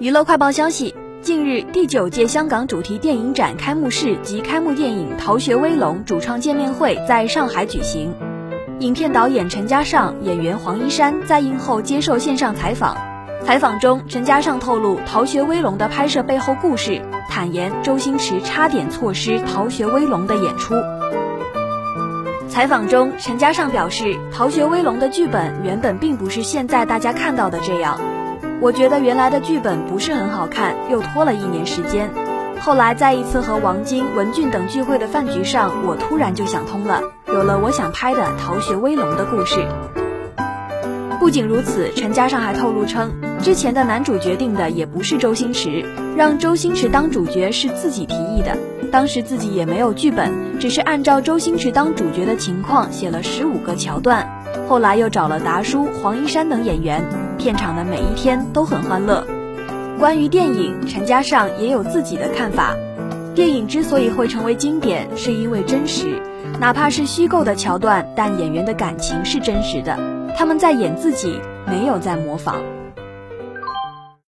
娱乐快报消息：近日，第九届香港主题电影展开幕式及开幕电影《逃学威龙》主创见面会在上海举行。影片导演陈嘉上、演员黄一山在映后接受线上采访。采访中，陈嘉上透露《逃学威龙》的拍摄背后故事，坦言周星驰差点错失《逃学威龙》的演出。采访中，陈嘉上表示，《逃学威龙》的剧本原本并不是现在大家看到的这样。我觉得原来的剧本不是很好看，又拖了一年时间。后来在一次和王晶、文俊等聚会的饭局上，我突然就想通了，有了我想拍的《逃学威龙》的故事。不仅如此，陈嘉上还透露称，之前的男主决定的也不是周星驰，让周星驰当主角是自己提议的。当时自己也没有剧本，只是按照周星驰当主角的情况写了十五个桥段。后来又找了达叔、黄一山等演员，片场的每一天都很欢乐。关于电影，陈嘉上也有自己的看法。电影之所以会成为经典，是因为真实，哪怕是虚构的桥段，但演员的感情是真实的，他们在演自己，没有在模仿。